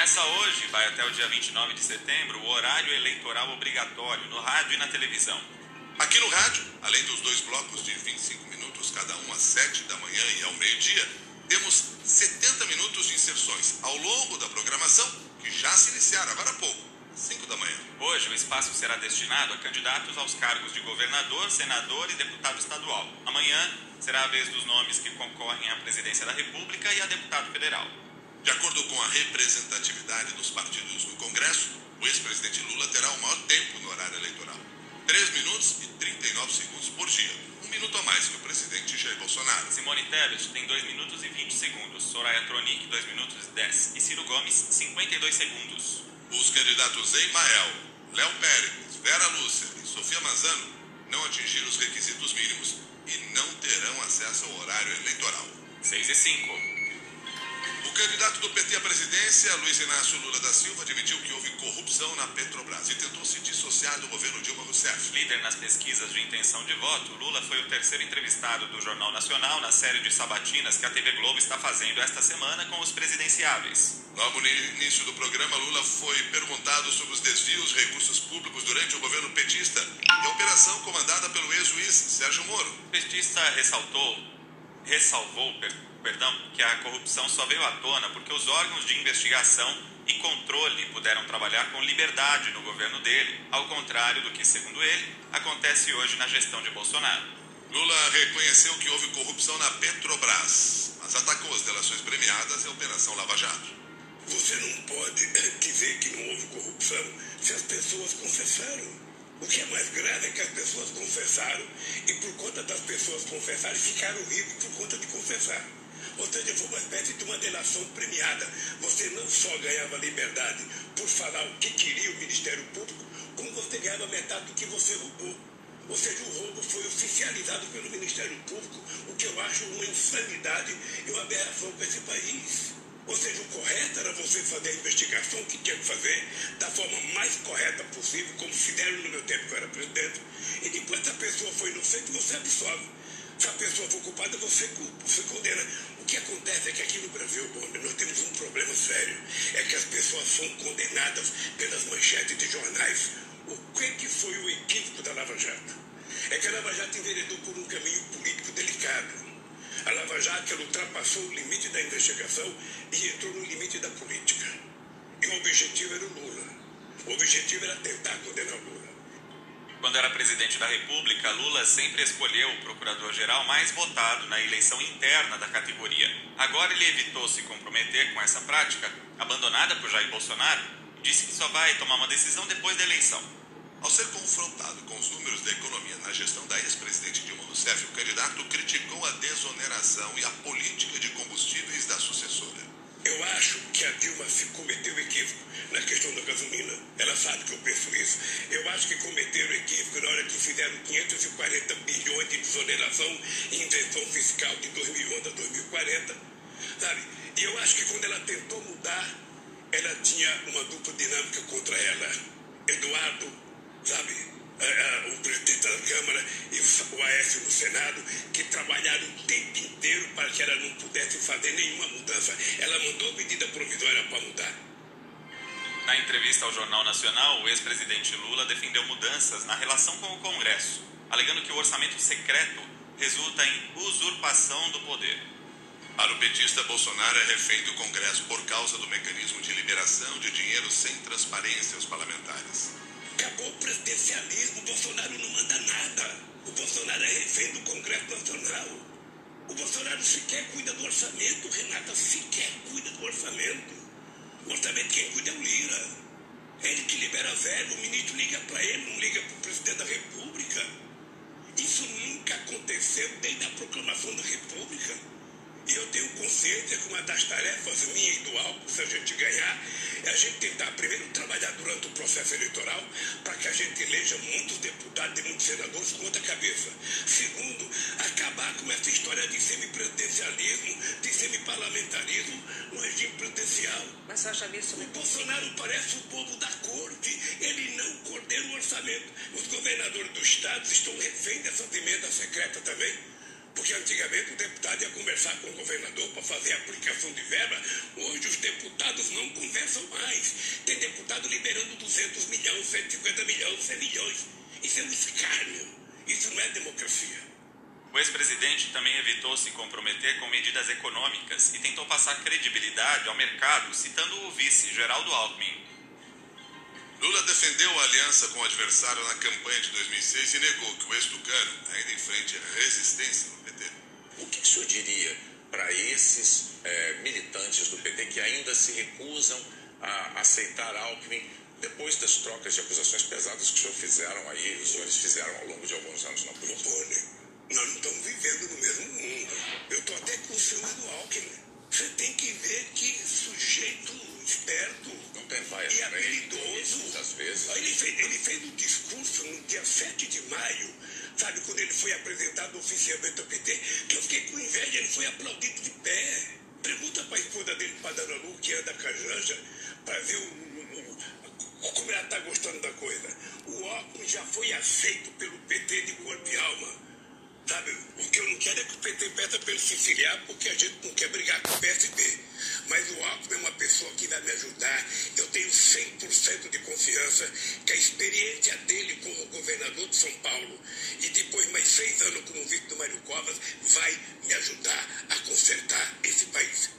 Começa hoje, vai até o dia 29 de setembro, o horário eleitoral obrigatório no rádio e na televisão. Aqui no rádio, além dos dois blocos de 25 minutos, cada um às 7 da manhã e ao meio-dia, temos 70 minutos de inserções ao longo da programação, que já se iniciaram agora há pouco, 5 da manhã. Hoje, o espaço será destinado a candidatos aos cargos de governador, senador e deputado estadual. Amanhã será a vez dos nomes que concorrem à presidência da República e a deputado federal. De acordo com a representatividade dos partidos no Congresso, o ex-presidente Lula terá o maior tempo no horário eleitoral. 3 minutos e 39 segundos por dia. Um minuto a mais que o presidente Jair Bolsonaro. Simone Tebet tem 2 minutos e 20 segundos. Soraya Tronic, 2 minutos e 10. E Ciro Gomes, 52 segundos. Os candidatos Emael, Léo Pérez, Vera Lúcia e Sofia Manzano não atingiram os requisitos mínimos e não terão acesso ao horário eleitoral. 6 e 5. O candidato do PT à presidência, Luiz Inácio Lula da Silva, admitiu que houve corrupção na Petrobras e tentou se dissociar do governo Dilma Rousseff. Líder nas pesquisas de intenção de voto, Lula foi o terceiro entrevistado do Jornal Nacional na série de sabatinas que a TV Globo está fazendo esta semana com os presidenciáveis. Logo no início do programa, Lula foi perguntado sobre os desvios de recursos públicos durante o governo petista e a operação comandada pelo ex-juiz Sérgio Moro. O petista ressaltou, ressalvou, perdão, que a corrupção só veio à tona porque os órgãos de investigação e controle puderam trabalhar com liberdade no governo dele, ao contrário do que, segundo ele, acontece hoje na gestão de Bolsonaro. Lula reconheceu que houve corrupção na Petrobras, mas atacou as delações premiadas e a Operação Lava Jato. Você não pode dizer que não houve corrupção se as pessoas confessaram. O que é mais grave é que as pessoas confessaram e, por conta pessoas confessarem, ficaram ricos por conta de confessar. Ou seja, foi uma espécie de uma delação premiada. Você não só ganhava liberdade por falar o que queria o Ministério Público, como você ganhava metade do que você roubou. Ou seja, o roubo foi oficializado pelo Ministério Público, o que eu acho uma insanidade e uma aberração para esse país. Ou seja, o correto era você fazer a investigação que tinha que fazer da forma mais correta possível, como fizeram no meu tempo que eu era presidente. E depois, se a pessoa foi inocente, você absolve. Se a pessoa for culpada, você você condena. O que acontece é que aqui no Brasil, nós temos um problema sério. É que as pessoas são condenadas pelas manchetes de jornais. O que, que foi o equívoco da Lava Jato? É que a Lava Jato enveredou por um caminho político delicado. A Lava Jato ultrapassou o limite da investigação e entrou no limite da política. E o objetivo era o Lula. O objetivo era tentar condenar o Lula. Quando era presidente da República, Lula sempre escolheu o procurador-geral mais votado na eleição interna da categoria. Agora ele evitou se comprometer com essa prática, abandonada por Jair Bolsonaro, e disse que só vai tomar uma decisão depois da eleição. Ao ser confrontado com os números da economia na gestão da ex-presidente Dilma Rousseff, o candidato criticou a desoneração e a política de combustíveis da sucessora. Eu acho que a Dilma cometeu equívoco na questão sabe que eu penso isso. Eu acho que cometeram equívoco na hora que fizeram 540 bilhões de desoneração e invenção fiscal de 2011 a 2040. Sabe? E eu acho que quando ela tentou mudar, ela tinha uma dupla dinâmica contra ela. Eduardo, sabe? o presidente da Câmara e o Aécio no Senado, que trabalharam o tempo inteiro para que ela não pudesse fazer nenhuma mudança. Ela mandou medida provisória para mudar. Na entrevista ao Jornal Nacional, o ex-presidente Lula defendeu mudanças na relação com o Congresso, alegando que o orçamento secreto resulta em usurpação do poder. Para o petista, Bolsonaro é refém do Congresso por causa do mecanismo de liberação de dinheiro sem transparência aos parlamentares. Acabou o presidencialismo, o Bolsonaro não manda nada. O Bolsonaro é refém do Congresso Nacional. O Bolsonaro sequer cuida do orçamento, Renata, sequer cuida do orçamento. Orçamento quem cuida é o Lira. Ele que libera velho, o ministro liga para ele, não liga para o presidente da República. Isso nunca aconteceu desde a proclamação da República. E eu tenho consciência que uma das tarefas minha e do Alco, se a gente ganhar, é a gente tentar primeiro trabalhar durante o processo eleitoral para que a gente eleja muitos deputados e muitos senadores com outra cabeça. Segundo, acabar com essa história de semipresidencialismo, de semiparlamentarismo no regime presidencial. Mas acha isso... O Bolsonaro parece o povo da corte. Ele não coordena o orçamento. Os governadores dos estados estão refém dessa emenda secreta também. Porque antigamente o deputado ia conversar com o governador para fazer a aplicação de verba. Hoje os deputados não conversam mais. Tem deputado liberando 200 milhões, 150 milhões, 100 milhões. Isso é um escárnio. Isso não é democracia. O ex-presidente também evitou se comprometer com medidas econômicas e tentou passar credibilidade ao mercado, citando o vice, Geraldo Alckmin. Lula defendeu a aliança com o adversário na campanha de 2006 e negou que o ex-tucano ainda enfrente resistência. O que o senhor diria para esses é, militantes do PT que ainda se recusam a aceitar Alckmin depois das trocas de acusações pesadas que o senhor fizeram aí, os senhores fizeram ao longo de alguns anos na política? Nós não estamos vivendo no mesmo mundo. Eu estou até com ciúme do Alckmin. Você tem que ver que sujeito esperto vai, e habilidoso. Muitas vezes. Ele fez, ele fez um discurso no dia 7 de maio, sabe, quando ele foi apresentado oficialmente ao PT, que eu fiquei com inveja, ele foi aplaudido de pé. Pergunta para a esposa dele, para Dona Lu, que é da Cajanja, para ver como ela está gostando da coisa. O Alckmin já foi aceito pelo PT de corpo e alma. Sabe, o que eu não quero é que o PT peça se filiar, porque a gente não quer brigar com o PSB. Mas o Alckmin é uma pessoa que vai me ajudar. Eu tenho 100% de confiança que a experiência dele como governador de São Paulo e depois mais seis anos como vice do Mário Covas vai me ajudar a consertar esse país.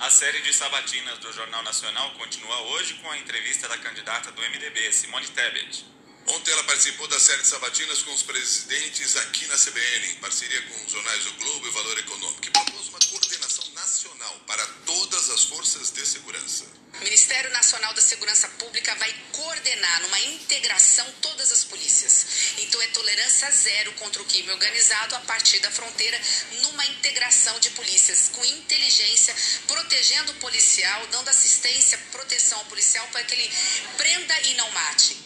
A série de sabatinas do Jornal Nacional continua hoje com a entrevista da candidata do MDB, Simone Tebet. Ontem ela participou da série de sabatinas com os presidentes aqui na CBN, em parceria com os jornais O Globo e Valor Econômico, que propôs uma coordenação nacional para todas as forças de segurança. O Ministério Nacional da Segurança Pública vai coordenar numa integração todas as polícias. Então é tolerância zero contra o crime organizado a partir da fronteira, numa integração de polícias com inteligência, protegendo o policial, dando assistência, proteção ao policial para que ele prenda e não mate.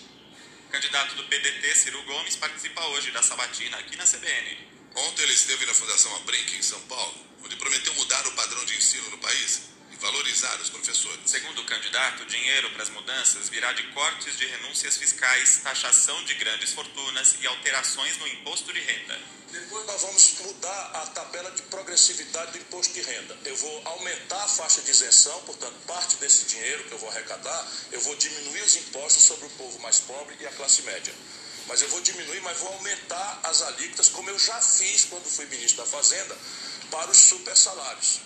O candidato do PDT, Ciro Gomes, participa hoje da sabatina aqui na CBN. Ontem ele esteve na Fundação Abrinq, em São Paulo, prometeu mudar o padrão de ensino no país e valorizar os professores. Segundo o candidato, o dinheiro para as mudanças virá de cortes de renúncias fiscais, taxação de grandes fortunas e alterações no imposto de renda. Depois nós vamos mudar a tabela de progressividade do imposto de renda. Eu vou aumentar a faixa de isenção, portanto, parte desse dinheiro que eu vou arrecadar, eu vou diminuir os impostos sobre o povo mais pobre e a classe média. Mas eu vou diminuir, mas vou aumentar as alíquotas, como eu já fiz quando fui ministro da Fazenda, para os super salários.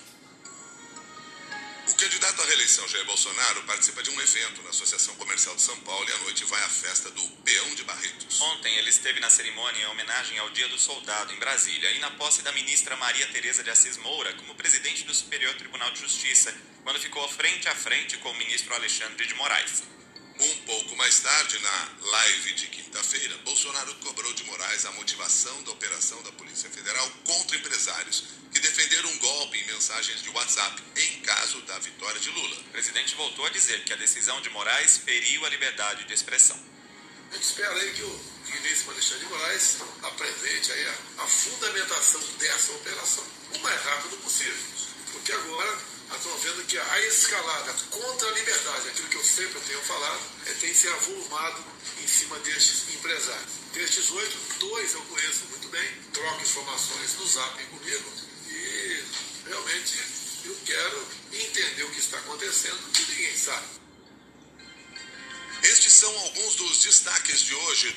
O candidato à reeleição, Jair Bolsonaro, participa de um evento na Associação Comercial de São Paulo e à noite vai à festa do Peão de Barretos. Ontem ele esteve na cerimônia em homenagem ao Dia do Soldado, em Brasília, e na posse da ministra Maria Tereza de Assis Moura como presidente do Superior Tribunal de Justiça, quando ficou frente a frente com o ministro Alexandre de Moraes. Um pouco mais tarde, na live de quinta-feira, Bolsonaro cobrou de Moraes a motivação da operação da Polícia Federal contra empresários que defenderam um golpe em mensagens de WhatsApp em caso da vitória de Lula. O presidente voltou a dizer que a decisão de Moraes feriu a liberdade de expressão. A gente espera aí que o ministro Alexandre de Moraes apresente aí a, a fundamentação dessa operação o mais rápido possível. Porque agora estamos vendo que a escalada contra a liberdade, aquilo que eu sempre tenho falado, é, tem se avolumado em cima destes empresários. Destes oito, dois eu conheço muito bem, troco informações no zap comigo e realmente eu quero entender o que está acontecendo, que ninguém sabe. Estes são alguns dos destaques de hoje